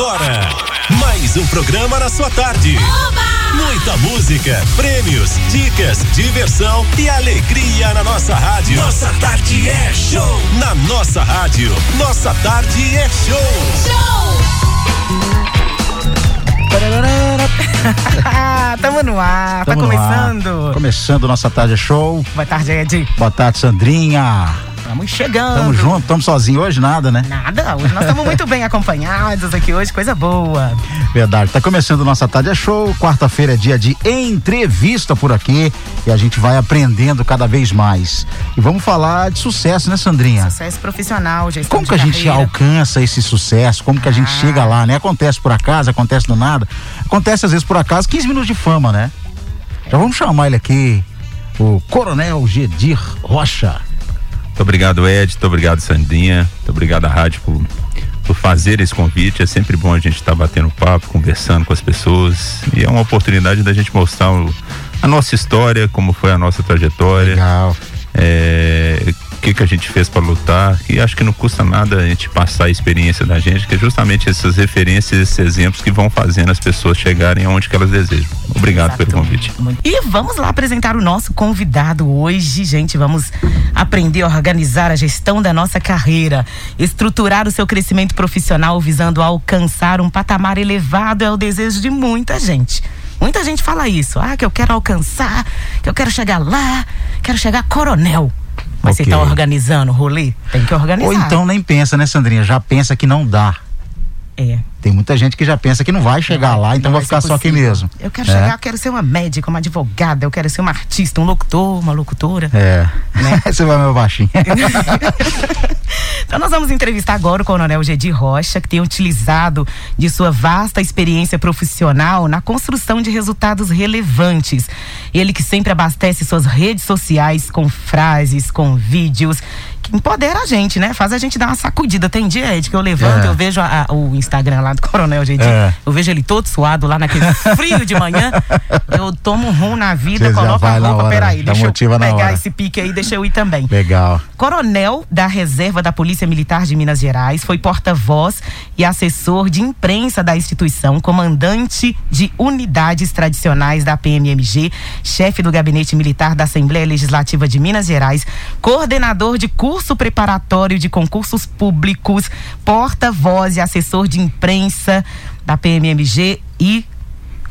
agora, mais um programa na sua tarde. Muita música, prêmios, dicas, diversão e alegria na nossa rádio. Nossa tarde é show. Na nossa rádio, nossa tarde é show. Tamo no ar, Tamo tá no ar. começando. Começando nossa tarde é show. Boa tarde, Ed. Boa tarde, Sandrinha. Estamos chegando. Tamo junto, tamo sozinho hoje, nada, né? Nada, hoje nós estamos muito bem acompanhados aqui hoje, coisa boa. Verdade. Tá começando nossa tarde é show. Quarta-feira é dia de entrevista por aqui e a gente vai aprendendo cada vez mais. E vamos falar de sucesso, né, Sandrinha? Sucesso profissional, gestão Como que a gente carreira. alcança esse sucesso? Como que a gente Ah. chega lá, né? Acontece por acaso, acontece do nada. Acontece às vezes por acaso, 15 minutos de fama, né? Já vamos chamar ele aqui, o Coronel Gedir Rocha. Muito obrigado, Ed. Muito obrigado, Sandrinha. Muito obrigado à rádio por, por fazer esse convite. É sempre bom a gente estar batendo papo, conversando com as pessoas. E é uma oportunidade da gente mostrar o- a nossa história, como foi a nossa trajetória. Legal. é, que, que a gente fez para lutar. E acho que não custa nada a gente passar a experiência da gente, que é justamente essas referências, esses exemplos que vão fazendo as pessoas chegarem aonde que elas desejam. Obrigado pelo Exato. convite. E vamos lá apresentar o nosso convidado hoje, gente. Vamos aprender a organizar a gestão da nossa carreira, estruturar o seu crescimento profissional visando alcançar um patamar elevado é o desejo de muita gente. Muita gente fala isso, ah, que eu quero alcançar, que eu quero chegar lá, quero chegar coronel. Mas Ok. você tá organizando o rolê? Tem que organizar. Ou então nem pensa, né, Sandrinha? Já pensa que não dá. É. Tem muita gente que já pensa que não vai chegar lá, então Não vai ficar só aqui mesmo. Eu quero É. chegar, eu quero ser uma médica, uma advogada, eu quero ser uma artista, um locutor, uma locutora. É. Né? Você vai meu baixinho. Então nós vamos entrevistar agora o Coronel Gedi Rocha, que tem utilizado de sua vasta experiência profissional na construção de resultados relevantes. Ele que sempre abastece suas redes sociais com frases, com vídeos empodera a gente, né? Faz a gente dar uma sacudida. Tem dia, Ed, que eu levanto, É. eu vejo a- a- o Instagram lá do Coronel Gedi, É. eu vejo ele todo suado lá naquele frio de manhã. Eu tomo um rum na vida, coloco a roupa, peraí, deixa eu pegar esse pique aí, deixa eu ir também. Legal. Coronel da Reserva da Polícia Militar de Minas Gerais, foi porta-voz e assessor de imprensa da instituição, comandante de unidades tradicionais da PMMG, chefe do Gabinete Militar da Assembleia Legislativa de Minas Gerais, coordenador de curso preparatório de concursos públicos, porta-voz e assessor de imprensa da PMMG e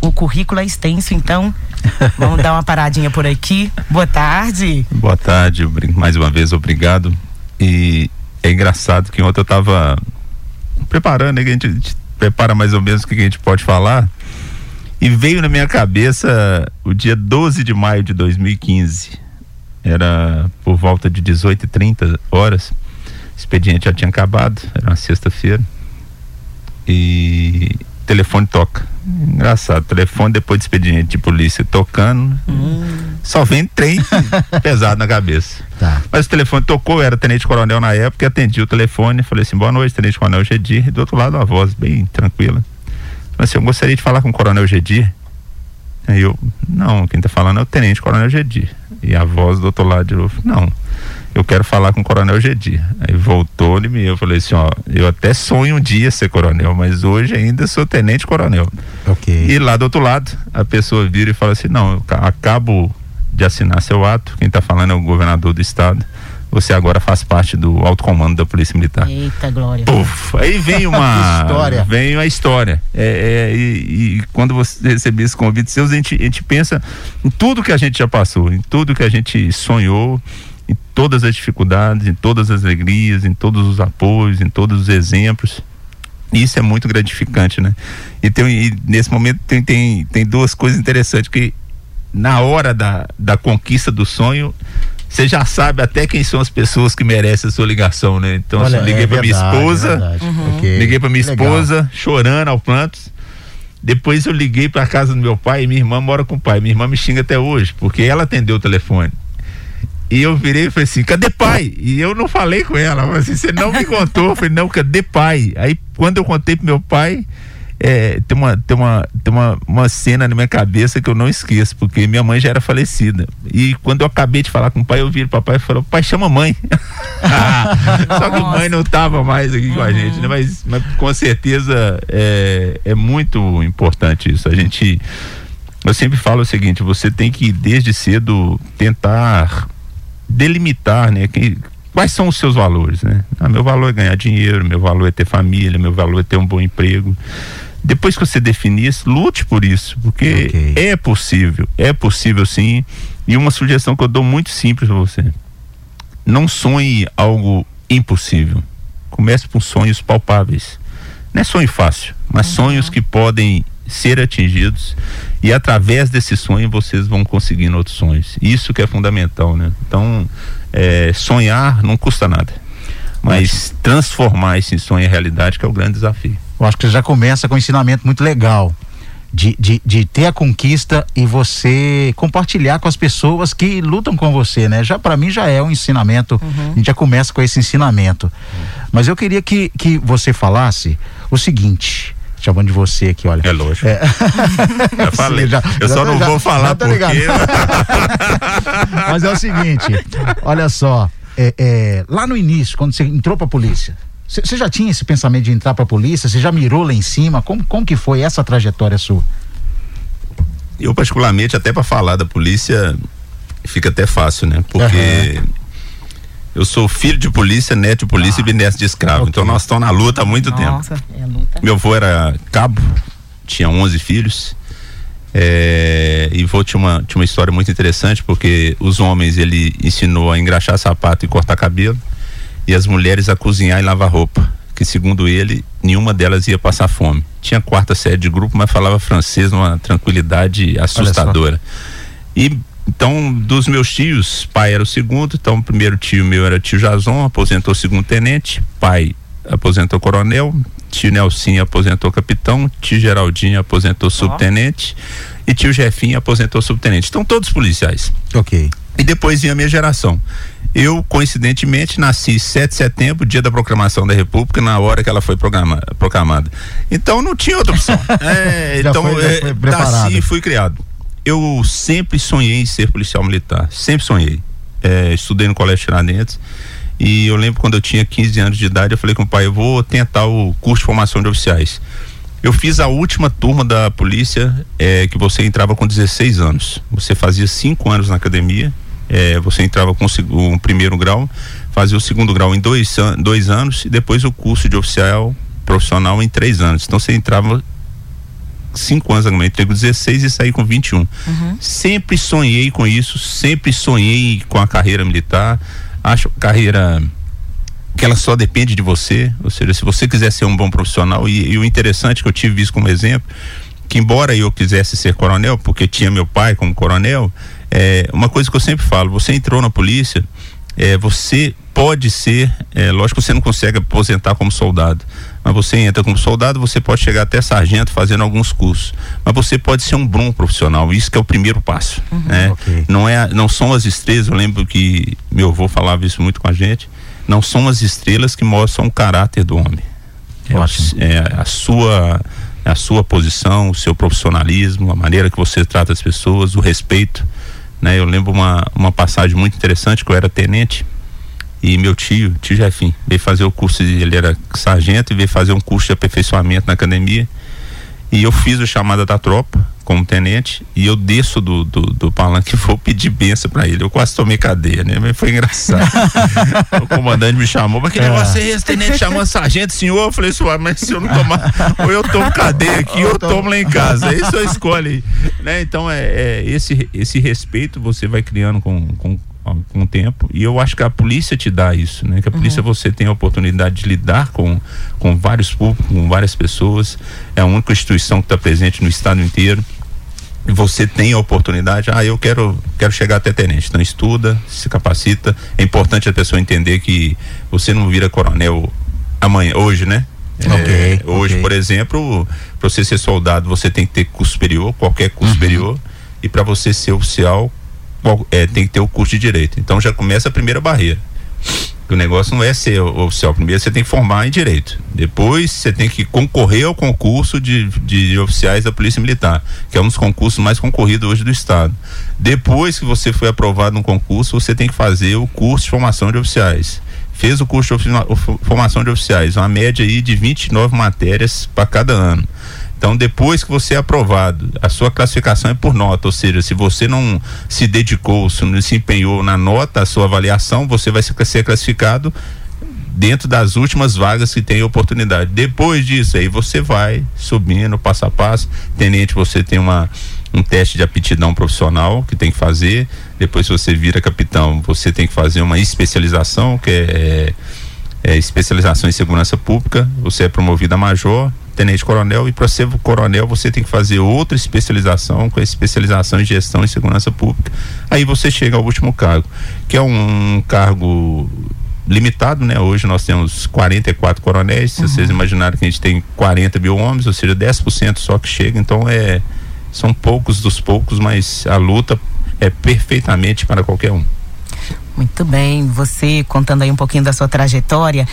o currículo é extenso, então vamos dar uma paradinha por aqui. Boa tarde. Boa tarde, mais uma vez obrigado. E é engraçado que ontem eu tava preparando, né, que a gente, a gente prepara mais ou menos o que a gente pode falar. E veio na minha cabeça o dia 12 de maio de 2015. Era por volta de 18h30 horas. O expediente já tinha acabado, era uma sexta-feira. E o telefone toca. Engraçado, telefone depois do expediente de polícia tocando. Só vem trem pesado na cabeça. Tá. Mas o telefone tocou, era tenente coronel na época, e atendi o telefone, falei assim, boa noite, tenente coronel Gedir, e do outro lado uma voz bem tranquila. Falei assim, eu gostaria de falar com o coronel Gedir. Aí eu, não, quem tá falando é o tenente coronel Gedir. E a voz do outro lado de novo, não, eu quero falar com o coronel Gedir. Aí voltou ele me eu falei assim, ó, eu até sonho um dia ser coronel, mas hoje ainda sou tenente coronel. Ok. E lá do outro lado, a pessoa vira e fala assim: não, eu ca- acabo de assinar seu ato, quem está falando é o governador do estado. Você agora faz parte do alto comando da Polícia Militar. Eita, Glória. Puf, aí vem uma História. vem a história É, é, e, e quando você receber esse convite seus a gente, a gente pensa em tudo que a gente já passou em tudo que a gente sonhou em todas as dificuldades em todas as alegrias em todos os apoios em todos os exemplos e isso é muito gratificante né e, tem, e nesse momento tem, tem, tem duas coisas interessantes que na hora da, da conquista do sonho você já sabe até quem são as pessoas que merecem a sua ligação, né? Então, assim, eu liguei é pra minha verdade, esposa, é. Uhum. Ok. Liguei pra minha Legal. esposa, chorando ao prantos. Depois eu liguei pra casa do meu pai e minha irmã mora com o pai. Minha irmã me xinga até hoje, porque ela atendeu o telefone. E eu virei e falei assim, cadê pai? E eu não falei com ela, mas assim, você não me contou. Eu falei, não, cadê pai? Aí quando eu contei pro meu pai, é, tem, uma, tem, uma, tem uma, uma cena na minha cabeça que eu não esqueço, porque minha mãe já era falecida. E quando eu acabei de falar com o pai, eu vi o papai e falou: pai, chama mãe. Só que a mãe não estava mais aqui uhum. com a gente, né? Mas, mas com certeza é, é muito importante isso. A gente. Eu sempre falo o seguinte: você tem que, desde cedo, tentar delimitar, né? Que, quais são os seus valores, né? Ah, meu valor é ganhar dinheiro, meu valor é ter família, meu valor é ter um bom emprego. Depois que você definir isso, lute por isso, porque okay. é possível, é possível sim. E uma sugestão que eu dou muito simples para você: não sonhe algo impossível. Comece com sonhos palpáveis. Não é sonho fácil, mas uhum. sonhos que podem ser atingidos e através desse sonho vocês vão conseguindo outros sonhos. Isso que é fundamental, né? Então, é, sonhar não custa nada, mas transformar esse sonho em realidade que é o grande desafio. Eu acho que você já começa com um ensinamento muito legal. De, de, de ter a conquista e você compartilhar com as pessoas que lutam com você, né? Já para mim já é um ensinamento. Uhum. A gente já começa com esse ensinamento. Uhum. Mas eu queria que, que você falasse o seguinte: chamando de você aqui, olha. É lógico. É. Já falei. já, eu já, só não já, vou falar tá porque. Mas é o seguinte, olha só, é, é, lá no início, quando você entrou pra polícia, você já tinha esse pensamento de entrar pra polícia? Você já mirou lá em cima? Como, como que foi essa trajetória sua? Eu, particularmente, até para falar da polícia, fica até fácil, né? Porque uhum. Eu sou filho de polícia, neto de polícia ah, e bisneto de escravo. Okay. Então nós estamos na luta há muito Nossa, tempo. É luta. Meu avô era cabo, tinha 11 filhos. É, e vou tinha uma, tinha uma história muito interessante porque os homens ele ensinou a engraxar sapato e cortar cabelo e as mulheres a cozinhar e lavar roupa que segundo ele nenhuma delas ia passar fome tinha quarta série de grupo mas falava francês numa tranquilidade assustadora e então, dos meus tios, pai era o segundo, então o primeiro tio meu era tio Jason, aposentou segundo tenente, pai aposentou coronel, tio Nelson aposentou capitão, tio Geraldinho aposentou subtenente e tio Jefinho aposentou subtenente. Então, todos policiais. Ok. E depois vinha a minha geração. Eu, coincidentemente, nasci 7 de setembro, dia da proclamação da República, na hora que ela foi proclamada. Então não tinha outra opção. é, então, foi, é, nasci e fui criado eu sempre sonhei em ser policial militar, sempre sonhei. É, estudei no Colégio Tiradentes e eu lembro quando eu tinha 15 anos de idade, eu falei com o pai, eu vou tentar o curso de formação de oficiais. Eu fiz a última turma da polícia, é, que você entrava com 16 anos. Você fazia cinco anos na academia, é, você entrava com o, o primeiro grau, fazia o segundo grau em dois, dois anos e depois o curso de oficial profissional em três anos. Então você entrava cinco anos agora, entrei com 16 e saí com 21. Uhum. Sempre sonhei com isso, sempre sonhei com a carreira militar. Acho carreira que ela só depende de você, ou seja, se você quiser ser um bom profissional e, e o interessante que eu tive visto como exemplo, que embora eu quisesse ser coronel, porque tinha meu pai como coronel, é uma coisa que eu sempre falo, você entrou na polícia, é, você pode ser, é, lógico que você não consegue aposentar como soldado, mas você entra como soldado, você pode chegar até sargento fazendo alguns cursos, mas você pode ser um bom profissional, isso que é o primeiro passo, uhum, né? Okay. Não é, não são as estrelas, eu lembro que meu avô falava isso muito com a gente, não são as estrelas que mostram o caráter do homem. É, é a sua a sua posição, o seu profissionalismo, a maneira que você trata as pessoas, o respeito, né? Eu lembro uma uma passagem muito interessante que eu era tenente e meu tio, tio Jefim, veio fazer o curso, ele era sargento e veio fazer um curso de aperfeiçoamento na academia. E eu fiz o chamada da tropa como tenente e eu desço do, do, do palanque e vou pedir benção pra ele. Eu quase tomei cadeia, né? Mas foi engraçado. o comandante me chamou, mas que negócio é esse, tenente? Chamando sargento, senhor? Eu falei, senhor, mas se eu não tomar, ou eu tomo cadeia aqui, ou eu tomo lá em casa. Isso eu escolho. Né? Então, é, é, esse, esse respeito você vai criando com, com com o tempo e eu acho que a polícia te dá isso, né? Que a polícia uhum. você tem a oportunidade de lidar com com vários públicos, com várias pessoas, é a única instituição que está presente no estado inteiro você tem a oportunidade, ah, eu quero quero chegar até tenente, então estuda, se capacita, é importante a pessoa entender que você não vira coronel amanhã, hoje, né? É, okay, hoje, okay. por exemplo, para você ser soldado, você tem que ter curso superior, qualquer curso uhum. superior, e para você ser oficial, é, tem que ter o curso de direito. Então já começa a primeira barreira. O negócio não é ser oficial. Primeiro você tem que formar em direito. Depois você tem que concorrer ao concurso de, de, de, oficiais da Polícia Militar, que é um dos concursos mais concorridos hoje do Estado. Depois que você foi aprovado no concurso, você tem que fazer o curso de formação de oficiais. Fez o curso de formação de oficiais, uma média aí de 29 matérias para cada ano. Então, depois que você é aprovado, a sua classificação é por nota, ou seja, se você não se dedicou, se não se empenhou na nota, a sua avaliação, você vai ser classificado dentro das últimas vagas que tem oportunidade. Depois disso, aí você vai subindo passo a passo. Tenente, você tem uma um teste de aptidão profissional que tem que fazer. Depois, se você vira capitão, você tem que fazer uma especialização, que é, é especialização em segurança pública. Você é promovido a major tenente coronel e para ser coronel você tem que fazer outra especialização com a especialização em gestão e segurança pública. Aí você chega ao último cargo, que é um cargo limitado, né? Hoje nós temos 44 coronéis, se uhum. vocês imaginarem que a gente tem 40 mil homens, ou seja, 10% só que chega, então é são poucos dos poucos, mas a luta é perfeitamente para qualquer um. Muito bem, você contando aí um pouquinho da sua trajetória,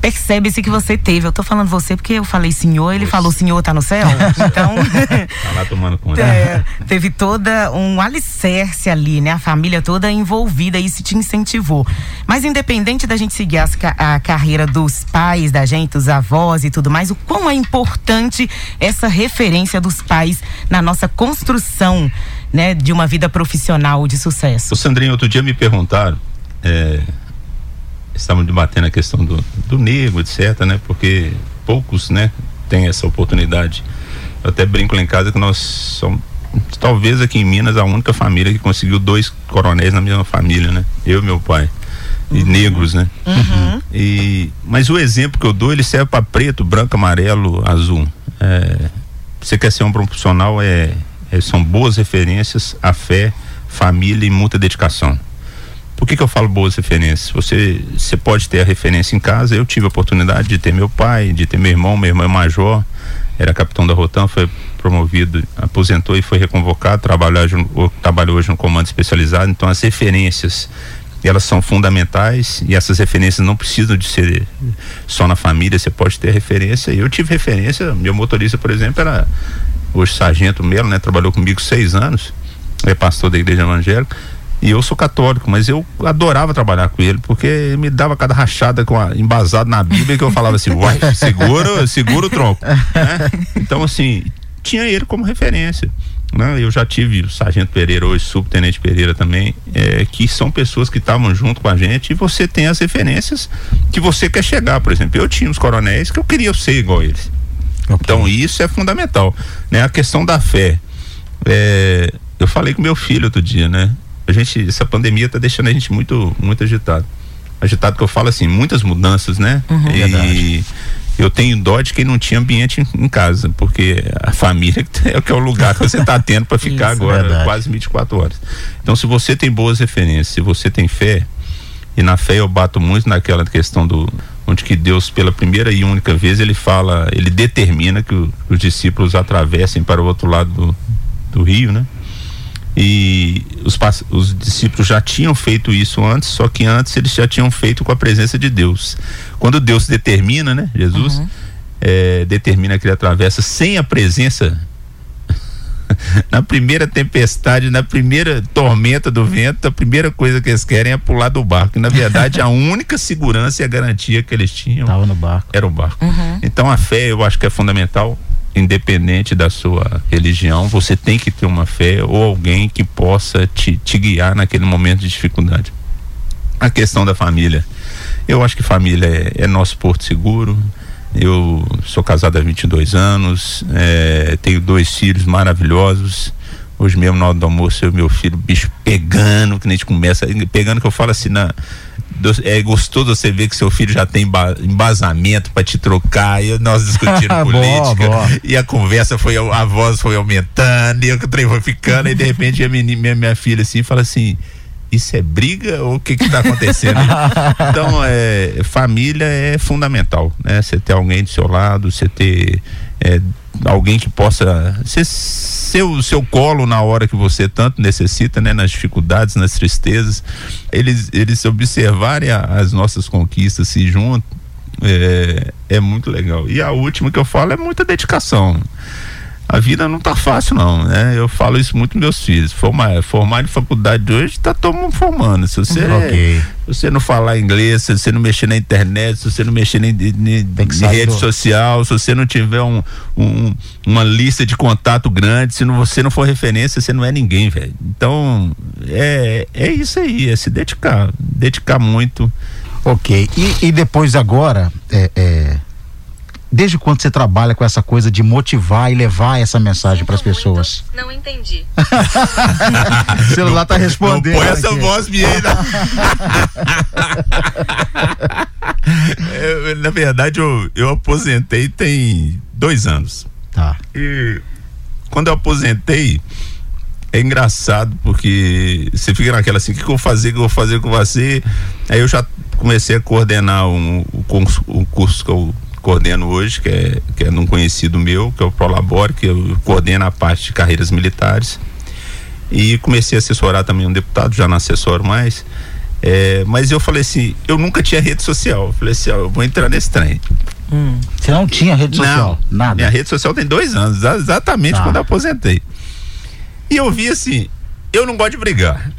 percebe-se que você teve, eu tô falando você porque eu falei senhor, ele falou senhor tá no céu, então... tá lá tomando conta. É, teve toda um alicerce ali, né, a família toda envolvida, isso te incentivou. Mas independente da gente seguir as, a carreira dos pais da gente, dos avós e tudo mais, o quão é importante essa referência dos pais na nossa construção né, de uma vida profissional de sucesso. O Sandrinho, outro dia me perguntaram é, estavam debatendo a questão do, do negro, etc, né? Porque poucos, né, têm essa oportunidade. Eu até brinco lá em casa que nós somos, talvez aqui em Minas, a única família que conseguiu dois coronéis na mesma família, né? Eu e meu pai. Uhum. E negros, né? Uhum. E, mas o exemplo que eu dou, ele serve para preto, branco, amarelo, azul. É, você quer ser um profissional, é, é, são boas referências, a fé, família e muita dedicação. Por que, que eu falo boas referências? Você, você pode ter a referência em casa. Eu tive a oportunidade de ter meu pai, de ter meu irmão. Meu irmão é major, era capitão da Rotan, foi promovido, aposentou e foi reconvocado. Trabalha, trabalha hoje no comando especializado. Então, as referências elas são fundamentais e essas referências não precisam de ser só na família, você pode ter referência. Eu tive referência, meu motorista, por exemplo, era hoje sargento Melo, né? Trabalhou comigo seis anos, é pastor da igreja evangélica e eu sou católico, mas eu adorava trabalhar com ele, porque me dava cada rachada com a, embasado na Bíblia que eu falava assim, uai, segura, segura o tronco. Né? Então, assim, tinha ele como referência. Né? Eu já tive o Sargento Pereira, hoje Subtenente Pereira também, é, que são pessoas que estavam junto com a gente e você tem as referências que você quer chegar, por exemplo. Eu tinha os coronéis que eu queria ser igual eles. Okay. Então isso é fundamental. Né? A questão da fé. É, eu falei com meu filho outro dia, né? A gente, essa pandemia está deixando a gente muito, muito agitado. Agitado que eu falo assim, muitas mudanças, né? Uhum, e verdade. eu tenho dó de quem não tinha ambiente em, casa, porque a família é o que é o lugar que você está tendo para ficar Isso, agora, verdade. quase 24 horas. Então, se você tem boas referências, se você tem fé, e na fé eu bato muito naquela questão do onde que Deus pela primeira e única vez ele fala, ele determina que, o, que os discípulos atravessem para o outro lado do, do rio, né? E os, os discípulos já tinham feito isso antes, só que antes eles já tinham feito com a presença de Deus. Quando Deus determina, né, Jesus uhum. é, determina que ele atravessa sem a presença na primeira tempestade, na primeira tormenta do vento, a primeira coisa que eles querem é pular do barco. E, na verdade, a única segurança e a garantia que eles tinham no barco. era o barco. Uhum. Então, a fé eu acho que é fundamental independente da sua religião, você tem que ter uma fé ou alguém que possa te, te guiar naquele momento de dificuldade. A questão da família. Eu acho que família é, é nosso porto seguro. Eu sou casado há 22 anos, é, tenho dois filhos maravilhosos. Hoje mesmo, na hora do almoço, eu e meu filho, bicho pegando, que a gente começa, pegando que eu falo assim, na, é gostoso você ver que seu filho já tem embasamento para te trocar e nós discutindo política boa, boa. e a conversa foi a voz foi aumentando e o trem foi ficando e de repente a minha, minha, minha filha assim fala assim isso é briga ou o que que tá acontecendo? então, é, família é fundamental, né? Você ter alguém do seu lado, você ter é, alguém que possa ser seu, seu colo na hora que você tanto necessita, né? Nas dificuldades, nas tristezas, eles, eles observarem a, as nossas conquistas, se juntam, é, é muito legal. E a última que eu falo é muita dedicação a vida não tá fácil não, né? Eu falo isso muito meus filhos. Formar, formar em faculdade de hoje, tá todo mundo formando. Se você, okay. se você não falar inglês, se você não mexer na internet, se você não mexer em rede social, se você não tiver um, um, uma lista de contato grande, se não, você não for referência, você não é ninguém, velho. Então, é, é isso aí, é se dedicar, dedicar muito. Ok. E, e depois agora, é, é Desde quando você trabalha com essa coisa de motivar e levar essa mensagem para as pessoas? Não entendi. o celular tá respondendo. Põe essa voz minha eu, na verdade, eu, eu aposentei tem dois anos. Tá. E quando eu aposentei, é engraçado porque você fica naquela assim, o que, que eu vou fazer, o que eu vou fazer com você? Aí eu já comecei a coordenar um, um, curso, um curso que eu coordeno hoje, que é, que é num conhecido meu, que é o Prolabore, que eu coordeno a parte de carreiras militares. E comecei a assessorar também um deputado, já não assessoro mais. É, mas eu falei assim, eu nunca tinha rede social. Eu falei assim, ó, eu vou entrar nesse trem. Hum. Você não tinha rede social? Não, nada. Minha rede social tem dois anos, exatamente tá. quando eu aposentei. E eu vi assim, eu não gosto de brigar.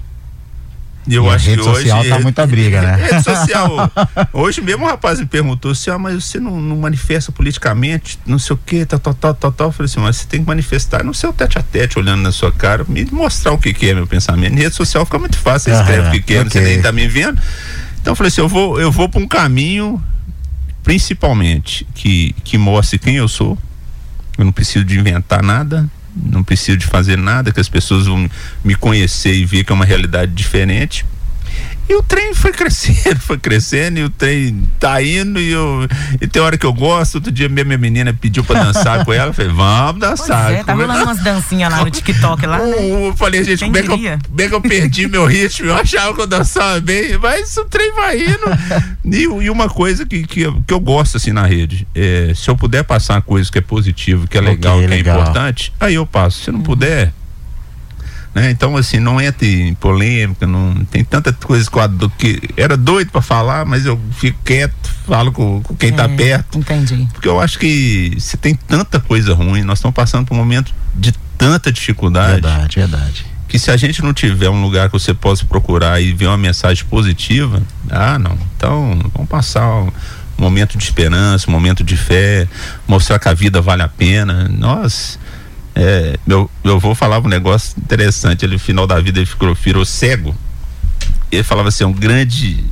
E eu e acho a rede que social hoje, tá muita briga, né? Rede social. hoje mesmo um rapaz me perguntou assim: ah, mas você não, não manifesta politicamente, não sei o que, tal, tal, tal, tal, tal. Eu falei assim, mas você tem que manifestar no seu tete a tete, olhando na sua cara, me mostrar o que, que é meu pensamento. Em rede social fica muito fácil, você escreve o que, que é, okay. você nem tá me vendo. Então eu falei assim, eu vou, eu vou para um caminho, principalmente, que, que mostre quem eu sou. Eu não preciso de inventar nada, não preciso de fazer nada, que as pessoas vão me conhecer e ver que é uma realidade diferente. E o trem foi crescendo, foi crescendo, e o trem tá indo, e, eu, e tem hora que eu gosto. Outro dia minha, minha menina pediu pra dançar com ela, eu falei, vamos dançar. Pois é, tá rolando umas dancinhas lá no TikTok lá. Né? Eu falei, gente, como é, que eu, como é que eu perdi meu ritmo? Eu achava que eu dançava bem, mas o trem vai indo. E, e uma coisa que, que, que, eu gosto assim na rede, é, se eu puder passar uma coisa que é positiva, que é legal, okay, que é legal. importante, aí eu passo. Se não uhum. puder né? Então, assim, não entra em polêmica, não tem tanta coisa do que era doido para falar, mas eu fico quieto, falo com, com quem está é, perto. Entendi. Porque eu acho que se tem tanta coisa ruim, nós estamos passando por um momento de tanta dificuldade. Verdade, verdade. Que se a gente não tiver um lugar que você possa procurar e ver uma mensagem positiva, ah, não. Então, vamos passar um momento de esperança, um momento de fé, mostrar que a vida vale a pena. Nós é, meu, meu avô falava um negócio interessante. Ele, no final da vida, ele ficou, virou cego. Ele falava assim: um grande,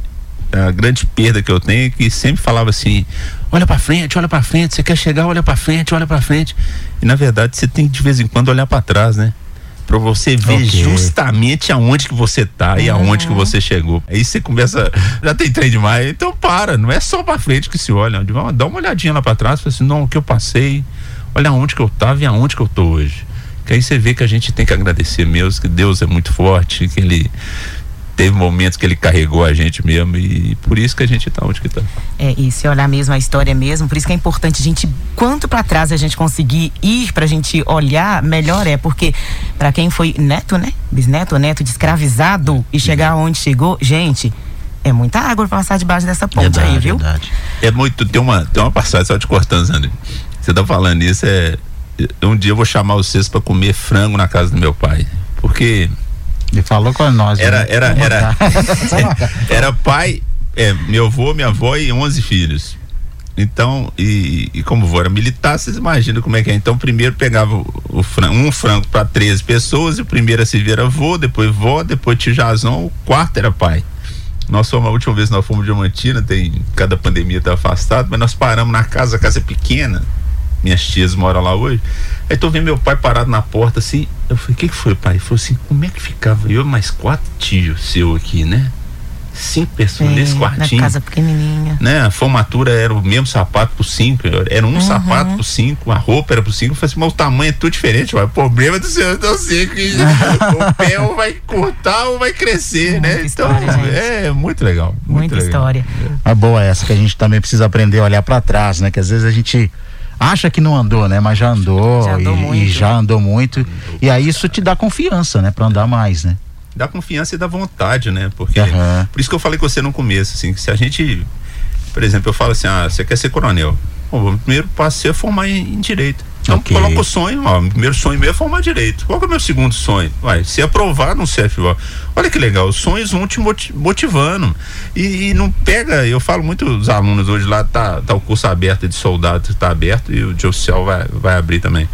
a grande perda que eu tenho é que sempre falava assim: olha para frente, olha para frente. Você quer chegar, olha para frente, olha para frente. E na verdade, você tem que de vez em quando olhar para trás, né? para você ver okay. justamente aonde que você tá e aonde que você chegou. Aí você começa, já tem trem demais, então para, não é só para frente que se olha, dá uma olhadinha lá para trás, fala assim, não, o que eu passei, olha aonde que eu estava e aonde que eu estou hoje. Que aí você vê que a gente tem que agradecer mesmo, que Deus é muito forte, que Ele teve momentos que ele carregou a gente mesmo e por isso que a gente está onde que está. É, e se olhar mesmo a história mesmo, por isso que é importante a gente, quanto para trás a gente conseguir ir para a gente olhar, melhor é, porque para quem foi neto, né? Bisneto, neto de escravizado e chegar onde chegou, gente, é muita água para passar debaixo dessa ponte verdade, aí, viu? Verdade. É muito, tem uma, tem uma passagem, só te cortando, Zandri você tá falando isso, é. Um dia eu vou chamar vocês para comer frango na casa do meu pai. Porque. Ele falou com nós. Era, né? era, era, era pai, é, meu avô, minha avó e 11 filhos. Então, e, e como vou era militar, vocês imaginam como é que é. Então, primeiro pegava o, o frango, um frango para 13 pessoas, e o primeiro a servir era avô, depois vó, depois tijazão, o quarto era pai. Nós fomos, a última vez nós fomos de Diamantina, tem, cada pandemia tá afastado, mas nós paramos na casa, a casa é pequena, minhas tias moram lá hoje. Aí tô vendo meu pai parado na porta assim. Eu falei, o que, que foi, pai? Ele falou assim, como é que ficava eu mais quatro tios seu aqui, né? cinco pessoas é, nesse quartinho. Na casa pequenininha. Né? A formatura era o mesmo sapato por cinco, era um uhum. sapato por cinco, a roupa era por cinco. Eu falei assim, mas o tamanho é tudo diferente, mas o problema do senhor sei que o pé ou vai cortar ou vai crescer, muita né? Então, é muito legal. Muito muita legal. história. A boa é essa que a gente também precisa aprender a olhar para trás, né? Que às vezes a gente acha que não andou, né? Mas já andou, já andou e, e, já andou muito. E aí isso te dá confiança, né? Para andar mais, né? da confiança e da vontade, né? Porque uhum. por isso que eu falei com você no começo, assim, que se a gente, por exemplo, eu falo assim, ah, você quer ser coronel? O primeiro passo é formar em, em direito. Então okay. coloca o sonho, ó, primeiro sonho meu é formar direito. Qual é o meu segundo sonho? Vai, se aprovar no CFO. Olha que legal, os sonhos vão te motivando. E, e, não pega, eu falo muito dos alunos hoje lá, tá, tá o curso aberto de soldado, tá aberto, e o de oficial vai, vai abrir também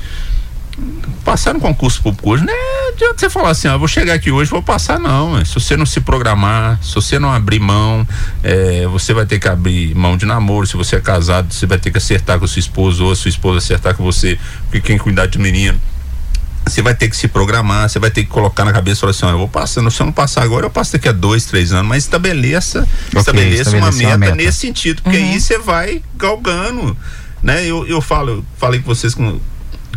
passar no concurso público hoje, não é adianta você falar assim, ah, vou chegar aqui hoje, vou passar, não. Se você não se programar, se você não abrir mão, é, você vai ter que abrir mão de namoro. Se você é casado, você vai ter que acertar com sua esposa, ou a sua esposa acertar com você, porque quem cuidar de menino. Você vai ter que se programar, você vai ter que colocar na cabeça e falar assim, ó, eu vou passando, se eu não passar agora, eu passo daqui a dois, três anos, mas estabeleça, okay, estabeleça uma meta, uma meta, nesse sentido, porque uhum. aí você vai galgando, né? Eu, eu falo, eu falei com vocês com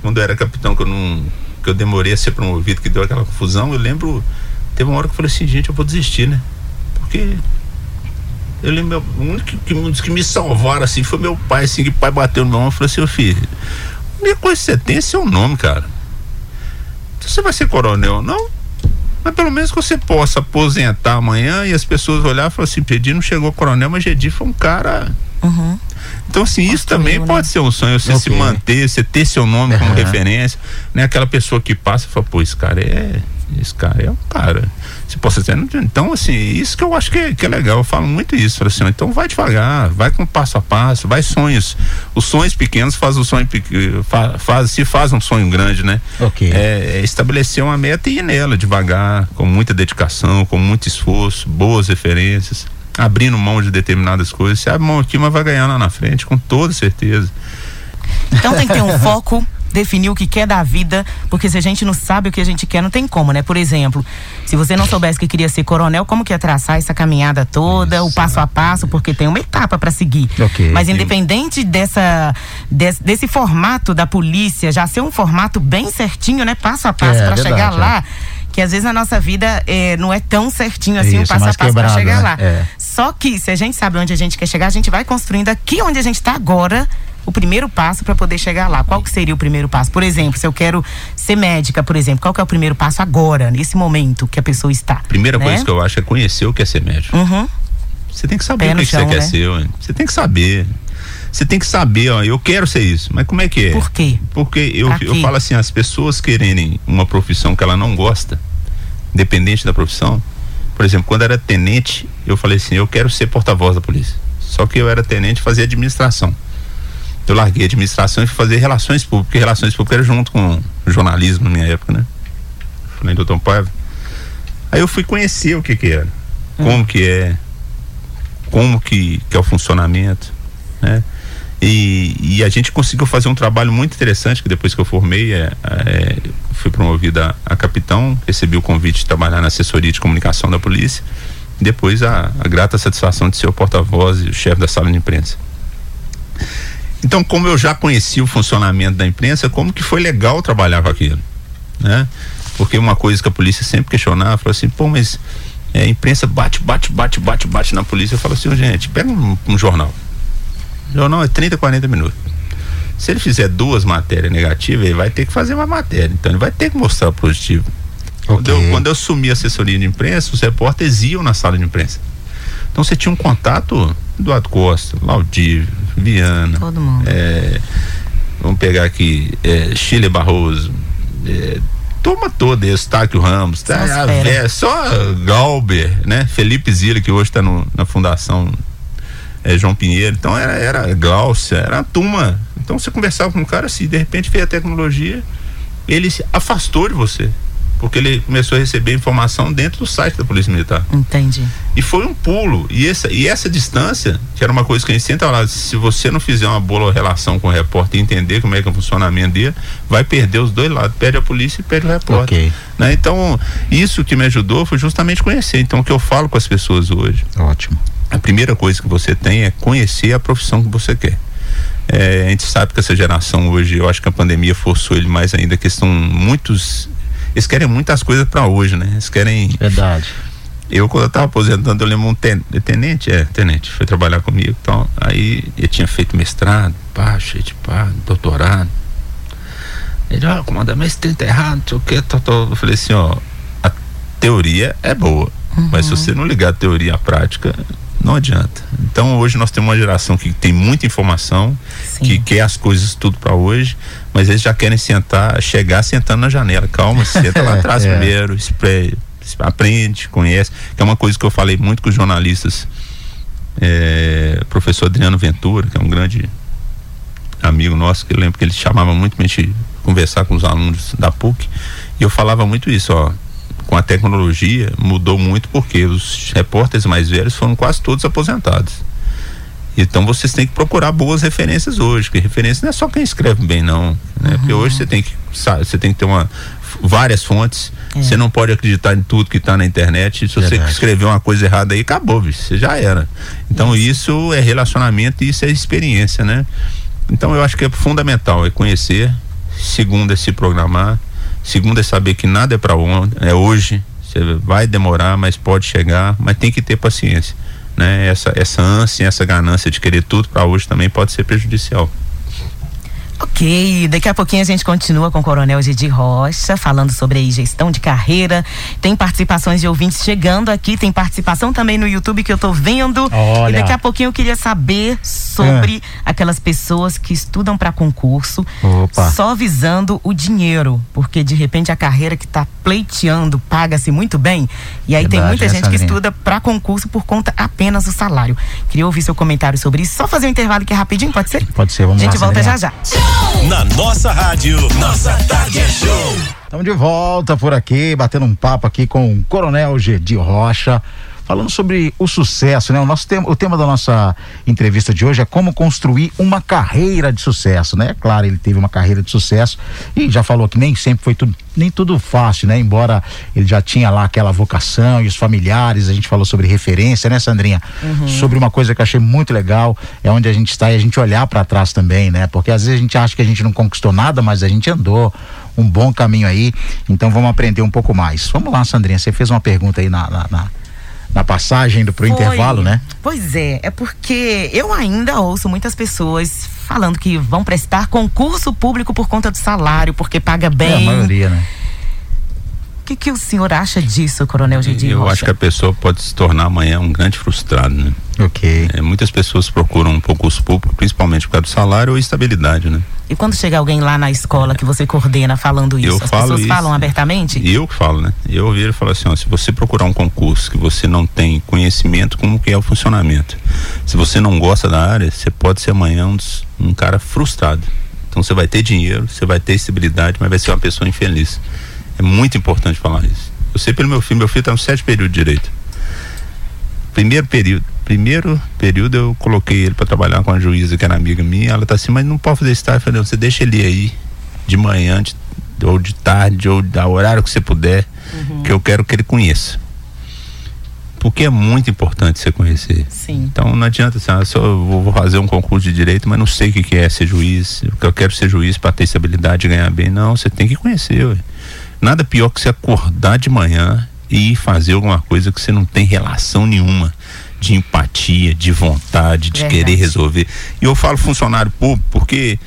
quando eu era capitão, que eu não. que eu demorei a ser promovido, que deu aquela confusão, eu lembro. Teve uma hora que eu falei assim, gente, eu vou desistir, né? Porque. Eu lembro, o único que, um dos que me salvaram assim foi meu pai, assim, que o pai bateu no meu ombro e falou assim, ô filho, a única coisa que você tem é seu nome, cara. Então, você vai ser coronel, não? Mas pelo menos que você possa aposentar amanhã e as pessoas olhar e falar assim, Gedi não chegou coronel, mas Gedi foi um cara. Uhum. Então, assim, isso também né? pode ser um sonho, você okay. se manter, você ter seu nome uhum. como referência, né? Aquela pessoa que passa e fala, pô, esse cara é. Esse cara é um cara. Se possa dizer, então, assim, isso que eu acho que é, que é legal, eu falo muito isso, assim, então vai devagar, vai com passo a passo, vai sonhos. Os sonhos pequenos faz o sonho faz, faz, se faz um sonho grande, né? Ok. É, é estabelecer uma meta e ir nela devagar, com muita dedicação, com muito esforço, boas referências abrindo mão de determinadas coisas. Você abre mão aqui, mas vai ganhar lá na frente, com toda certeza. Então tem que ter um foco, definir o que quer da vida, porque se a gente não sabe o que a gente quer, não tem como, né? Por exemplo, se você não soubesse que queria ser coronel, como que ia traçar essa caminhada toda, Isso. o passo a passo, porque tem uma etapa para seguir. Okay. Mas independente dessa desse, desse, formato da polícia, já ser um formato bem certinho, né? Passo a passo é, para chegar lá. É que às vezes a nossa vida é, não é tão certinho assim, Isso, um passo a passo para chegar né? lá. É. Só que se a gente sabe onde a gente quer chegar, a gente vai construindo aqui onde a gente está agora o primeiro passo para poder chegar lá. Qual que seria o primeiro passo? Por exemplo, se eu quero ser médica, por exemplo, qual que é o primeiro passo agora, nesse momento que a pessoa está? Primeira né? coisa que eu acho é conhecer o que é ser médico. Uhum. Você tem que saber Pé o que, chão, que você né? quer ser. Você tem que saber. Você tem que saber, ó, eu quero ser isso, mas como é que é? Por quê? Porque eu, eu falo assim, as pessoas quererem uma profissão que ela não gosta, independente da profissão. Por exemplo, quando era tenente, eu falei assim, eu quero ser porta-voz da polícia. Só que eu era tenente e fazia administração. Eu larguei administração e fui fazer relações públicas, porque relações públicas era junto com jornalismo na minha época, né? Falei, doutor Paiva. Aí eu fui conhecer o que que era, hum. como que é, como que, que é o funcionamento, né? E, e, a gente conseguiu fazer um trabalho muito interessante que depois que eu formei é, é, fui promovida a, capitão recebi o convite de trabalhar na assessoria de comunicação da polícia depois a, a grata satisfação de ser o porta-voz e o chefe da sala de imprensa. Então como eu já conheci o funcionamento da imprensa como que foi legal trabalhar com aquilo né? Porque uma coisa que a polícia sempre questionava falou assim pô mas é, a imprensa bate bate bate bate bate na polícia. Eu falo assim gente pega um, um jornal. Jornal é 30, 40 minutos. Se ele fizer duas matérias negativas, ele vai ter que fazer uma matéria. Então ele vai ter que mostrar o positivo. Okay. Quando, eu, quando eu assumi a assessoria de imprensa, os repórteres iam na sala de imprensa. Então você tinha um contato Eduardo Costa, Laudir, Viana. Todo mundo. É, vamos pegar aqui, é, Chile Barroso. É, turma toda, Eustáquio Ramos, tá, a, só Galber, né? Felipe Zila, que hoje está na fundação é, João Pinheiro. Então era, era Glaucia, era a turma. Então você conversava com um cara assim, de repente veio a tecnologia, ele se afastou de você. porque ele começou a receber informação dentro do site da Polícia Militar. Entendi. E foi um pulo. E essa, e essa distância, que era uma coisa que a gente sempre falava, se você não fizer uma boa relação com o repórter e entender como é que é o funcionamento dele, vai perder os dois lados. Perde a polícia e perde o repórter. Ok. Né? Então, isso que me ajudou foi justamente conhecer. Então, o que eu falo com as pessoas hoje. Ótimo. A primeira coisa que você tem é conhecer a profissão que você quer. É, a gente sabe que essa geração hoje, eu acho que a pandemia forçou ele mais ainda, que estão muitos eles querem muitas coisas para hoje, né? Eles querem. Verdade. Eu, quando eu tava aposentando, eu lembro um ten, tenente, é, tenente, foi trabalhar comigo. Então, aí ele tinha feito mestrado, pá, cheio de pá, doutorado. Ele, ó, oh, comandante, mas esse trem tá errado, não sei o que, tô, tô. Eu falei assim, ó, a teoria é boa, uhum. mas se você não ligar a teoria à prática, não adianta. Então hoje nós temos uma geração que tem muita informação, Sim. que quer as coisas tudo para hoje, mas eles já querem sentar, chegar sentando na janela. Calma, senta lá atrás é. primeiro, espere, aprende, conhece, que é uma coisa que eu falei muito com os jornalistas. É, professor Adriano Ventura, que é um grande amigo nosso, que eu lembro que ele chamava muito pra gente conversar com os alunos da PUC, e eu falava muito isso, ó, com a tecnologia mudou muito porque os repórteres mais velhos foram quase todos aposentados. Então vocês têm que procurar boas referências hoje, porque referência não é só quem escreve bem não, né? Uhum. Porque hoje você tem que você tem que ter uma várias fontes. É. Você não pode acreditar em tudo que está na internet. Se Verdade. você escrever uma coisa errada aí, acabou, bicho, você já era. Então isso. isso é relacionamento e isso é experiência, né? Então eu acho que é fundamental é conhecer, segundo é se programar, segundo é saber que nada é para ontem, é hoje. Você vai demorar, mas pode chegar, mas tem que ter paciência né? Essa, essa ânsia, essa ganância de querer tudo para hoje também pode ser prejudicial. Ok, daqui a pouquinho a gente continua com o Coronel Gedi Rocha, falando sobre gestão de carreira. Tem participações de ouvintes chegando aqui, tem participação também no YouTube que eu tô vendo. Olha. E daqui a pouquinho eu queria saber sobre é. aquelas pessoas que estudam para concurso Opa. só visando o dinheiro, porque de repente a carreira que está pleiteando paga-se muito bem. E aí Verdade, tem muita gente que estuda para concurso por conta apenas do salário. Queria ouvir seu comentário sobre isso. Só fazer um intervalo aqui rapidinho, pode ser? Pode ser, vamos lá. A gente lá, volta já já. Na nossa rádio, nossa tarde é show. Estamos de volta por aqui, batendo um papo aqui com o Coronel Gedi Rocha falando sobre o sucesso, né? O nosso tema, o tema da nossa entrevista de hoje é como construir uma carreira de sucesso, né? Claro, ele teve uma carreira de sucesso e já falou que nem sempre foi tudo, nem tudo fácil, né? Embora ele já tinha lá aquela vocação e os familiares, a gente falou sobre referência, né, Sandrinha? Uhum. Sobre uma coisa que eu achei muito legal, é onde a gente está e a gente olhar para trás também, né? Porque às vezes a gente acha que a gente não conquistou nada, mas a gente andou um bom caminho aí, então vamos aprender um pouco mais. Vamos lá, Sandrinha, você fez uma pergunta aí na, na, na na passagem do pro Foi. intervalo, né? Pois é, é porque eu ainda ouço muitas pessoas falando que vão prestar concurso público por conta do salário, porque paga bem. É a maioria, né? O que, que o senhor acha disso, Coronel Gedi Eu acho que a pessoa pode se tornar amanhã um grande frustrado, né? Ok. É, muitas pessoas procuram um concurso público, principalmente por causa do salário ou estabilidade, né? E quando chega alguém lá na escola que você coordena falando isso, eu as pessoas isso, falam abertamente? Eu falo, né? Eu ouvi ele falar assim, ó, se você procurar um concurso que você não tem conhecimento como que é o funcionamento, se você não gosta da área, você pode ser amanhã um, um cara frustrado. Então você vai ter dinheiro, você vai ter estabilidade, mas vai ser uma pessoa infeliz. É muito importante falar isso. Eu sei pelo meu filho, meu filho está no sétimo período de direito. Primeiro período, primeiro período eu coloquei ele para trabalhar com a juíza que era amiga minha, ela tá assim, mas não pode fazer estágio. Eu falei, você deixa ele aí de manhã de, ou de tarde ou da horário que você puder, uhum. que eu quero que ele conheça. Porque é muito importante você conhecer. Sim. Então não adianta assim, ah, só vou fazer um concurso de direito, mas não sei o que, que é ser juiz. Eu quero ser juiz para ter estabilidade e ganhar bem. Não, você tem que conhecer. Ué. Nada pior que você acordar de manhã e fazer alguma coisa que você não tem relação nenhuma de empatia, de vontade, de Verdade. querer resolver. E eu falo funcionário público porque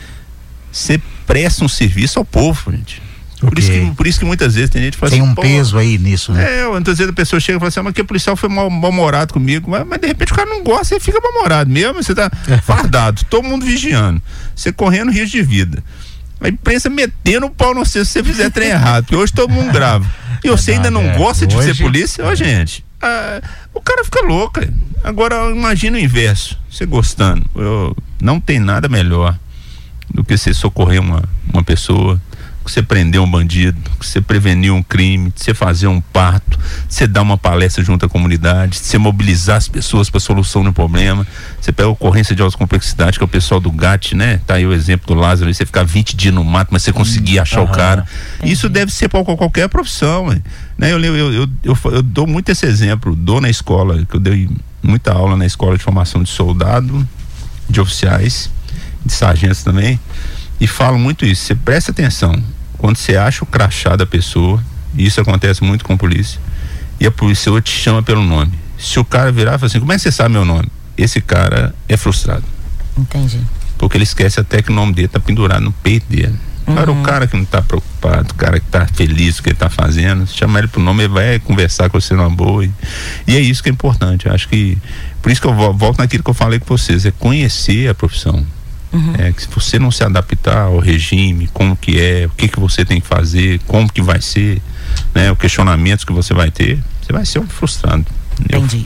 você presta um serviço ao povo, gente. Por, okay. isso que, por isso que muitas vezes tem gente que fala Tem assim, um peso aí nisso, né? É, muitas vezes a pessoa chega e fala assim, ah, mas que o policial foi mal-humorado comigo, mas, mas, de repente o cara não gosta, ele fica mal-humorado mesmo, você tá fardado, todo mundo vigiando, você correndo risco de vida. A imprensa metendo o pau no você se você fizer trem errado, porque hoje todo mundo grava. E você ainda não é. gosta de hoje, ser polícia? É. gente, ah, o cara fica louco. Agora imagina o inverso, você gostando. Eu, não tem nada melhor do que você socorrer uma, uma pessoa, você prender um bandido, você prevenir um crime, você fazer um parto, você dar uma palestra junto à comunidade, você mobilizar as pessoas para solução do problema. Você pega a ocorrência de alta complexidade, que é o pessoal do GAT, né? Tá aí o exemplo do Lázaro, você ficar 20 dias no mato, mas você conseguir achar uhum. o cara. Isso deve ser para qualquer profissão, né? Eu, eu, eu, eu, eu dou muito esse exemplo, dou na escola, que eu dei muita aula na escola de formação de soldado, de oficiais, de sargentos também e falo muito isso. Você presta atenção. Quando você acha o crachá da pessoa, e isso acontece muito com a polícia, e a polícia te chama pelo nome. Se o cara virar e falar assim, como é que você sabe meu nome? Esse cara é frustrado. Entendi. Porque ele esquece até que o nome dele tá pendurado no peito dele. Uhum. Para o cara que não está preocupado, o cara que está feliz com o que ele está fazendo, chama ele pro nome, ele vai conversar com você numa boa. E, e é isso que é importante. Eu acho que. Por isso que eu volto naquilo que eu falei com vocês, é conhecer a profissão. Uhum. É, que se você não se adaptar ao regime, como que é, o que que você tem que fazer, como que vai ser, né, o questionamento que você vai ter, você vai ser um frustrado. Entendi.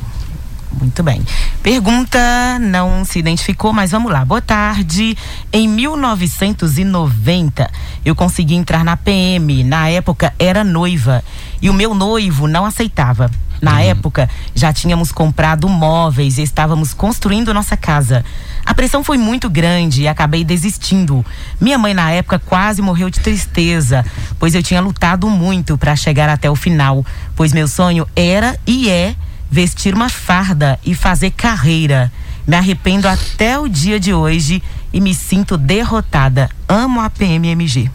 Muito bem. Pergunta não se identificou, mas vamos lá. Boa tarde. Em 1990, eu consegui entrar na PM. Na época era noiva e o meu noivo não aceitava. Na uhum. época, já tínhamos comprado móveis e estávamos construindo nossa casa. A pressão foi muito grande e acabei desistindo. Minha mãe, na época, quase morreu de tristeza, pois eu tinha lutado muito para chegar até o final, pois meu sonho era e é vestir uma farda e fazer carreira. Me arrependo até o dia de hoje e me sinto derrotada. Amo a PMMG.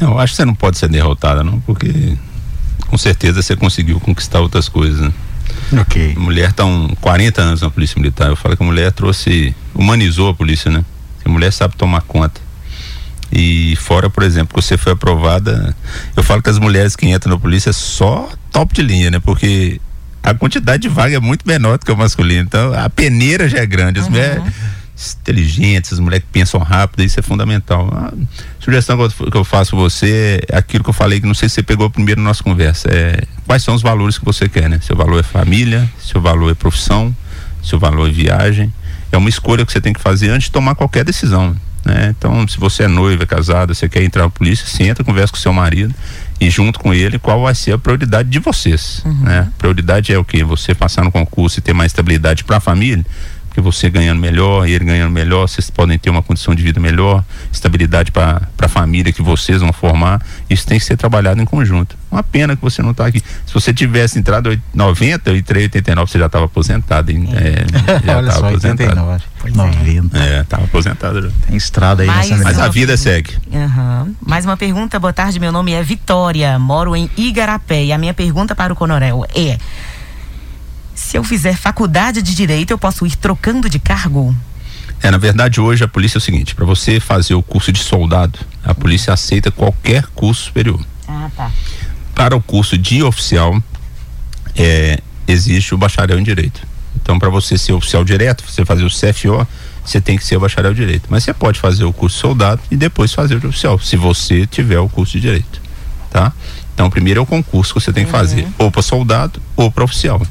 Eu acho que você não pode ser derrotada, não, porque com certeza você conseguiu conquistar outras coisas, né? Ok. A mulher está um 40 anos na Polícia Militar. Eu falo que a mulher trouxe, humanizou a polícia, né? A mulher sabe tomar conta. E fora, por exemplo, que você foi aprovada, eu falo que as mulheres que entram na polícia é só top de linha, né? Porque a quantidade de vaga é muito menor do que o masculino. Então, a peneira já é grande. As uhum. mulheres inteligentes, as mulheres que pensam rápido, isso é fundamental. A sugestão que eu faço você é aquilo que eu falei, que não sei se você pegou primeiro na nossa conversa, é quais são os valores que você quer, né? Seu valor é família, seu valor é profissão, seu valor é viagem. É uma escolha que você tem que fazer antes de tomar qualquer decisão. Né? Então, se você é noiva, é casada, você quer entrar na polícia, senta, conversa com seu marido e junto com ele qual vai ser a prioridade de vocês. Uhum. Né? Prioridade é o que? Você passar no concurso e ter mais estabilidade para a família porque você ganhando melhor e ele ganhando melhor, vocês podem ter uma condição de vida melhor, estabilidade para a família que vocês vão formar. Isso tem que ser trabalhado em conjunto. Uma pena que você não está aqui. Se você tivesse entrado em 90, e 89, você já estava aposentado. Hein? É, já estava aposentado. 89, 90. É, estava aposentado. Já. Tem estrada aí Mais nessa Mas a vida segue. Uhum. Mais uma pergunta, boa tarde, meu nome é Vitória, moro em Igarapé e a minha pergunta para o Coronel é se eu fizer faculdade de direito, eu posso ir trocando de cargo? É, na verdade, hoje a polícia é o seguinte: para você fazer o curso de soldado, a polícia aceita qualquer curso superior. Ah, tá. Para o curso de oficial, é, existe o bacharel em direito. Então, para você ser oficial direto, você fazer o CFO, você tem que ser o bacharel em direito. Mas você pode fazer o curso de soldado e depois fazer o de oficial, se você tiver o curso de direito, tá? Então, primeiro é o concurso que você tem que fazer, uhum. ou para soldado ou para oficial.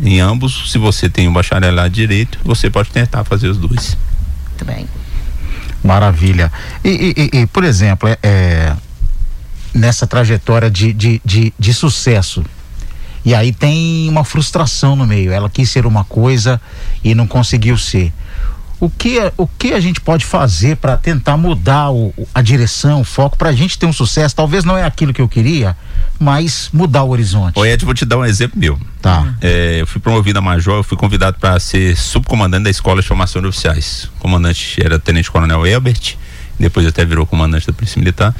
Em ambos, se você tem um bacharelado de direito, você pode tentar fazer os dois. Muito bem. Maravilha. E, e, e por exemplo, é, é, nessa trajetória de, de, de, de sucesso, e aí tem uma frustração no meio. Ela quis ser uma coisa e não conseguiu ser o que, o que a gente pode fazer para tentar mudar o, a direção, o foco, para a gente ter um sucesso? Talvez não é aquilo que eu queria, mas mudar o horizonte. Ô Ed, vou te dar um exemplo meu. Tá. É, eu fui promovido a major, eu fui convidado para ser subcomandante da Escola de Formação de Oficiais. O comandante era Tenente Coronel Elbert, depois até virou comandante da Polícia Militar.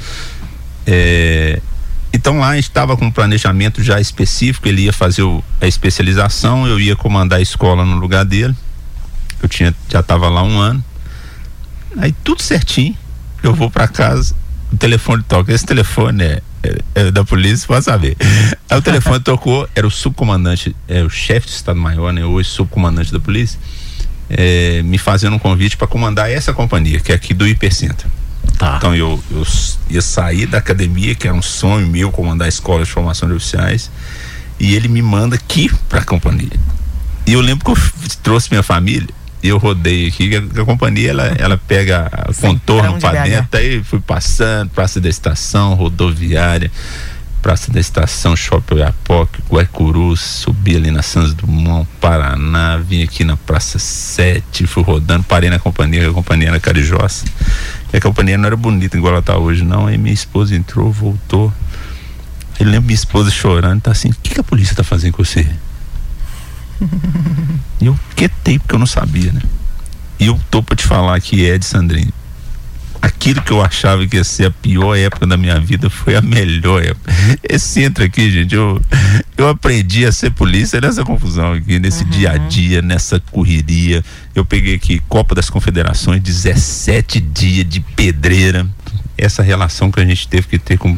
É, então lá estava com um planejamento já específico, ele ia fazer o, a especialização, eu ia comandar a escola no lugar dele eu tinha, já estava lá um ano. Aí tudo certinho, eu vou para casa, o telefone toca. Esse telefone é, é, é, da polícia, pode saber. Aí o telefone tocou, era o subcomandante, é, o chefe de Estado-Maior, né, hoje subcomandante da polícia, é, me fazendo um convite para comandar essa companhia, que é aqui do Hipercentro. Tá. Então eu, eu ia sair da academia, que era um sonho meu, comandar a escola de formação de oficiais, e ele me manda aqui para a companhia. E eu lembro que eu trouxe minha família eu rodei aqui, a, a companhia ela, ela pega contorno para dentro, aí fui passando, Praça da Estação, rodoviária, Praça da Estação, Shopping Oiapoque, Guaicuru, subi ali na Santos Dumont, Paraná, vim aqui na Praça 7, fui rodando, parei na companhia, a companhia era Carijossa. E a companhia não era bonita igual ela tá hoje, não. Aí minha esposa entrou, voltou. Eu lembro minha esposa chorando, tá assim, o que, que a polícia tá fazendo com você? E eu quietei porque eu não sabia, né? E eu tô pra te falar que é de Sandrinho aquilo que eu achava que ia ser a pior época da minha vida foi a melhor época. Esse centro aqui, gente, eu, eu aprendi a ser polícia nessa confusão aqui, nesse uhum. dia a dia, nessa correria. Eu peguei aqui Copa das Confederações, 17 dias de pedreira. Essa relação que a gente teve que ter com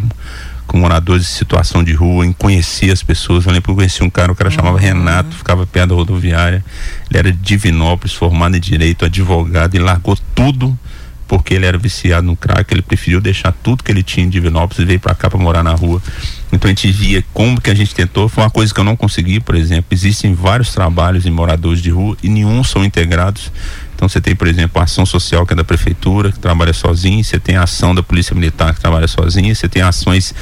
com moradores de situação de rua, em conhecer as pessoas. Eu lembro que eu conheci um cara, o cara uhum. chamava Renato, ficava perto da rodoviária. Ele era de Divinópolis, formado em direito, advogado, e largou tudo porque ele era viciado no crack, ele preferiu deixar tudo que ele tinha em Divinópolis e veio para cá para morar na rua. Então a gente via como que a gente tentou, foi uma coisa que eu não consegui, por exemplo, existem vários trabalhos em moradores de rua e nenhum são integrados. Então você tem, por exemplo, a ação social que é da prefeitura, que trabalha sozinha, você tem a ação da polícia militar que trabalha sozinha, você tem ações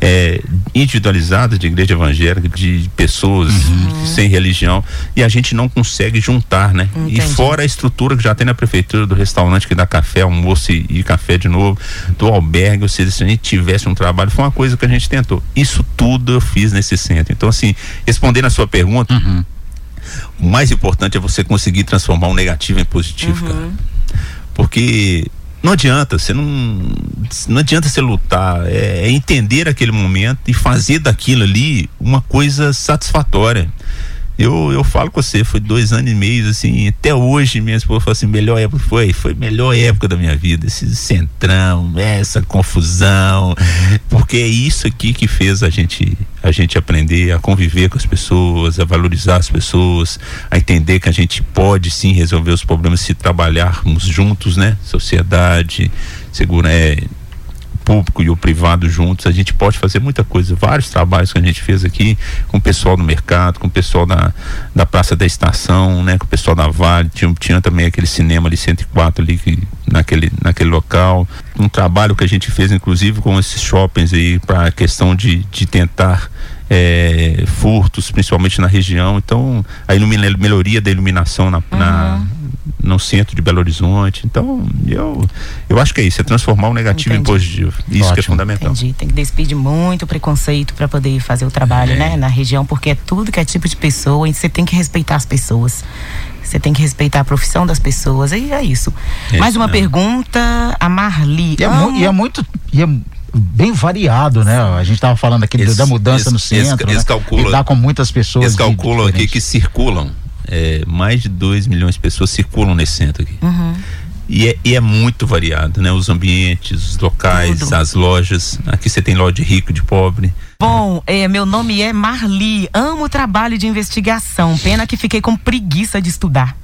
é, individualizada de igreja evangélica, de pessoas uhum. sem religião, e a gente não consegue juntar, né? Entendi. E fora a estrutura que já tem na prefeitura do restaurante que dá café, almoço e, e café de novo, do albergue, ou seja, se a gente tivesse um trabalho, foi uma coisa que a gente tentou. Isso tudo eu fiz nesse centro. Então, assim, respondendo a sua pergunta, uhum. O mais importante é você conseguir transformar um negativo em positivo, uhum. cara. Porque não adianta, você não. Não adianta você lutar. É, é, entender aquele momento e fazer daquilo ali uma coisa satisfatória. Eu, eu falo com você, foi dois anos e meio, assim, até hoje minha esposa falou assim, melhor época foi, foi melhor época da minha vida, esse centrão, essa confusão, porque é isso aqui que fez a gente, a gente aprender a conviver com as pessoas, a valorizar as pessoas, a entender que a gente pode sim resolver os problemas se trabalharmos juntos, né? Sociedade, segura, é, público e o privado juntos, a gente pode fazer muita coisa. Vários trabalhos que a gente fez aqui com o pessoal do mercado, com o pessoal da, da Praça da Estação, né, com o pessoal da Vale, tinha, tinha também aquele cinema ali 104 ali que, naquele, naquele local. Um trabalho que a gente fez inclusive com esses shoppings aí para a questão de, de tentar é, furtos, principalmente na região. Então, a melhoria da iluminação na, uhum. na, no centro de Belo Horizonte. Então, eu, eu acho que é isso, é transformar o negativo Entendi. em positivo. Isso Ótimo. que é fundamental. Entendi. Tem que despedir muito preconceito para poder fazer o trabalho, é. né, na região, porque é tudo que é tipo de pessoa e você tem que respeitar as pessoas. Você tem que respeitar a profissão das pessoas. E é isso. É Mais uma pergunta, a Marli. E é, mu e é muito. E é bem variado, né? A gente estava falando aqui esse, da mudança esse, no centro, esse, né? calcula, Lidar com muitas pessoas. Eles calculam aqui que circulam é, mais de 2 milhões de pessoas circulam nesse centro aqui. Uhum. E é, e é, muito variado, né? Os ambientes, os locais, Tudo. as lojas. Aqui você tem loja de rico, de pobre. Bom, é, meu nome é Marli. Amo o trabalho de investigação. Pena que fiquei com preguiça de estudar.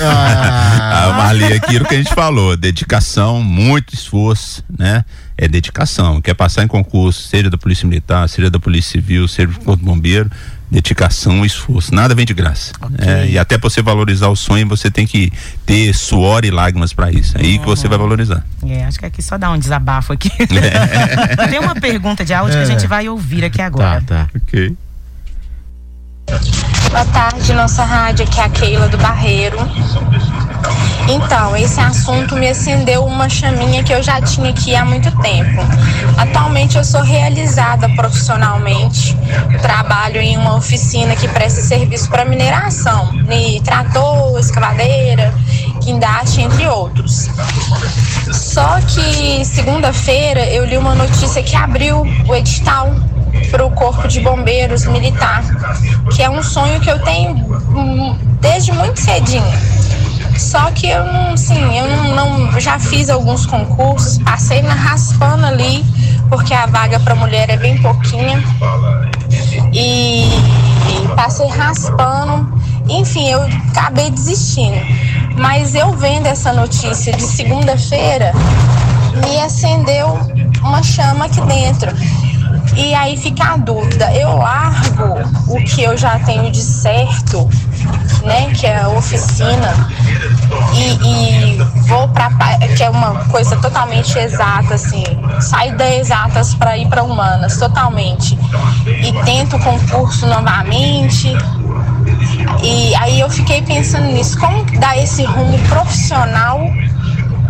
ah, ah Marli, aquilo que a gente falou, dedicação, muito esforço, né? É dedicação. Quer passar em concurso, seja da Polícia Militar, seja da Polícia Civil, seja do Corpo Bombeiro, dedicação e esforço. Nada vem de graça. Okay. É, e até para você valorizar o sonho, você tem que ter suor e lágrimas para isso. É aí que você vai valorizar. É, acho que aqui só dá um desabafo aqui. É. tem uma pergunta de áudio que a gente é. vai ouvir aqui agora. Tá, tá. Ok. Boa tarde, nossa rádio, aqui é a Keila do Barreiro. Então, esse assunto me acendeu uma chaminha que eu já tinha aqui há muito tempo. Atualmente eu sou realizada profissionalmente, trabalho em uma oficina que presta serviço para mineração, de trator, escavadeira, guindaste, entre outros. Só que segunda-feira eu li uma notícia que abriu o edital para o Corpo de Bombeiros Militar, que é um sonho que eu tenho desde muito cedinho. Só que eu não, sim, eu não, não, já fiz alguns concursos, passei na raspando ali, porque a vaga para mulher é bem pouquinha. E, e passei raspando, enfim, eu acabei desistindo. Mas eu vendo essa notícia de segunda-feira, me acendeu uma chama aqui dentro E aí fica a dúvida, eu largo o que eu já tenho de certo, né, que é a oficina, e, e vou para que é uma coisa totalmente exata, assim, saio da exatas para ir para humanas, totalmente, e tento o concurso novamente. E aí eu fiquei pensando nisso, como dar esse rumo profissional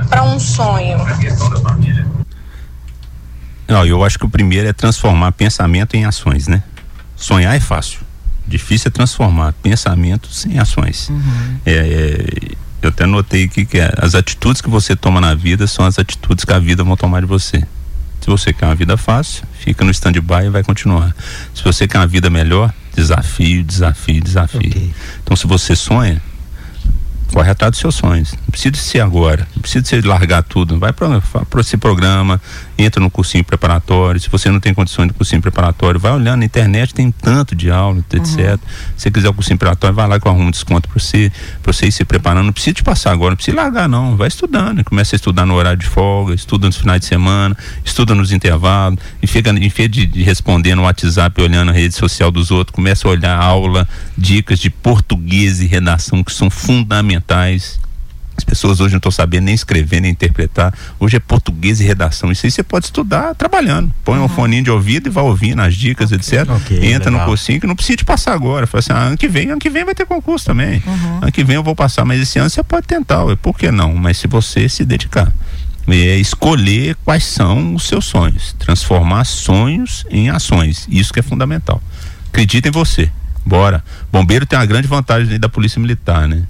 para um sonho? Não, eu acho que o primeiro é transformar pensamento em ações, né? Sonhar é fácil. Difícil é transformar pensamentos em ações. Uhum. É, é, eu até notei aqui que é, as atitudes que você toma na vida são as atitudes que a vida vai tomar de você. Se você quer uma vida fácil, fica no stand-by e vai continuar. Se você quer uma vida melhor, desafio, desafio, desafio. Okay. Então, se você sonha, corre atrás dos seus sonhos. Não precisa ser agora, não precisa ser largar tudo. Vai para esse programa, entra no cursinho preparatório. Se você não tem condições de cursinho preparatório, vai olhando na internet, tem tanto de aula, etc. Uhum. Se você quiser o cursinho preparatório, vai lá que eu arrumo um desconto para você, para você ir se preparando. Não precisa te passar agora, não precisa largar, não. Vai estudando. Começa a estudar no horário de folga, estuda nos finais de semana, estuda nos intervalos, e fica, em vez de, de responder no WhatsApp, olhando a rede social dos outros, começa a olhar aula, dicas de português e redação que são fundamentais as pessoas hoje não estão sabendo nem escrever, nem interpretar. Hoje é português e redação. Isso aí você pode estudar trabalhando. Põe uhum. um fone de ouvido e vai ouvindo as dicas, okay. etc. Okay, Entra legal. no cursinho que não precisa te passar agora. Fala assim, ah, ano que vem, ano que vem vai ter concurso também. Uhum. Ano que vem eu vou passar, mas esse ano você pode tentar. Por que não? Mas se você se dedicar. É escolher quais são os seus sonhos. Transformar sonhos em ações. Isso que é fundamental. Acredita em você. Bora. Bombeiro tem uma grande vantagem da polícia militar, né?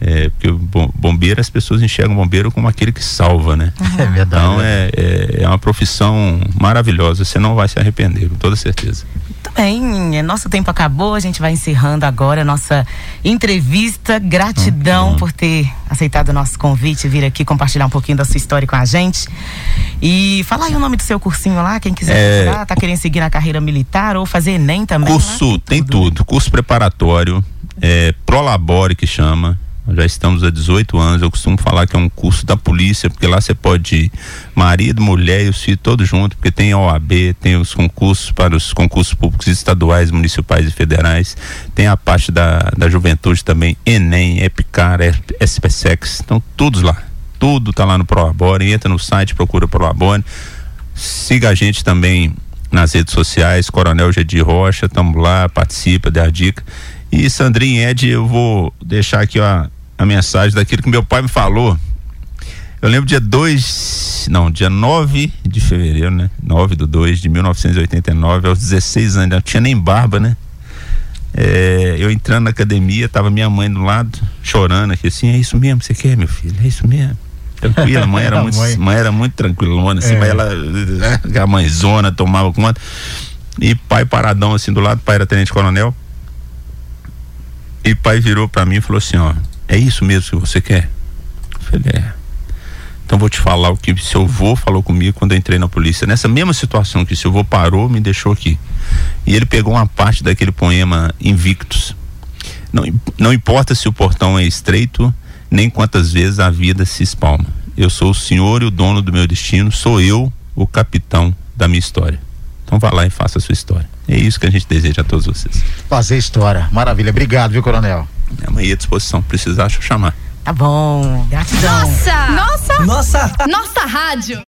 É, porque bombeiro, as pessoas enxergam bombeiro como aquele que salva, né? É verdade. Então é, é, é, uma profissão maravilhosa, você não vai se arrepender, com toda certeza. Muito bem, é, nosso tempo acabou, a gente vai encerrando agora a nossa entrevista. Gratidão uhum. por ter aceitado o nosso convite, vir aqui compartilhar um pouquinho da sua história com a gente. E fala aí o nome do seu cursinho lá, quem quiser é, procurar, tá querendo seguir na carreira militar ou fazer ENEM também. Curso, lá, tem, tem tudo, tudo. curso preparatório, é, Prolabore que chama, já estamos há 18 anos. Eu costumo falar que é um curso da polícia, porque lá você pode ir marido, mulher e os filhos todos juntos, porque tem a OAB, tem os concursos para os concursos públicos estaduais, municipais e federais, tem a parte da, da juventude também, Enem, Epicar, SPSEX, estão todos lá. Tudo está lá no ProLabore, entra no site, procura ProLabore. Siga a gente também nas redes sociais, Coronel Gedi Rocha, estamos lá, participa, dê a dica. E Sandrinha Ed, eu vou deixar aqui ó, a mensagem daquilo que meu pai me falou. Eu lembro dia 2, não, dia 9 de fevereiro, né? 9 do 2 de 1989, aos 16 anos, não tinha nem barba, né? É, eu entrando na academia, tava minha mãe do lado, chorando aqui assim, é isso mesmo que você quer, meu filho? É isso mesmo. Tranquila, a mãe era muito, mãe. mãe era muito tranquilona, assim, é. mas ela, né, a mãezona tomava conta. E pai paradão assim do lado, pai era tenente coronel. E pai virou para mim e falou assim, ó, é isso mesmo que você quer? Eu falei, é. Então vou te falar o que seu avô falou comigo quando eu entrei na polícia. Nessa mesma situação que seu avô parou, me deixou aqui. E ele pegou uma parte daquele poema Invictus. Não, não importa se o portão é estreito, nem quantas vezes a vida se espalma. Eu sou o senhor e o dono do meu destino, sou eu o capitão da minha história. Então vá lá e faça a sua história. É isso que a gente deseja a todos vocês. Fazer história. Maravilha. Obrigado, viu, Coronel? Amanhã à disposição. Precisar, chamar. Tá bom. Gratidão. Nossa! Nossa! Nossa! Nossa rádio.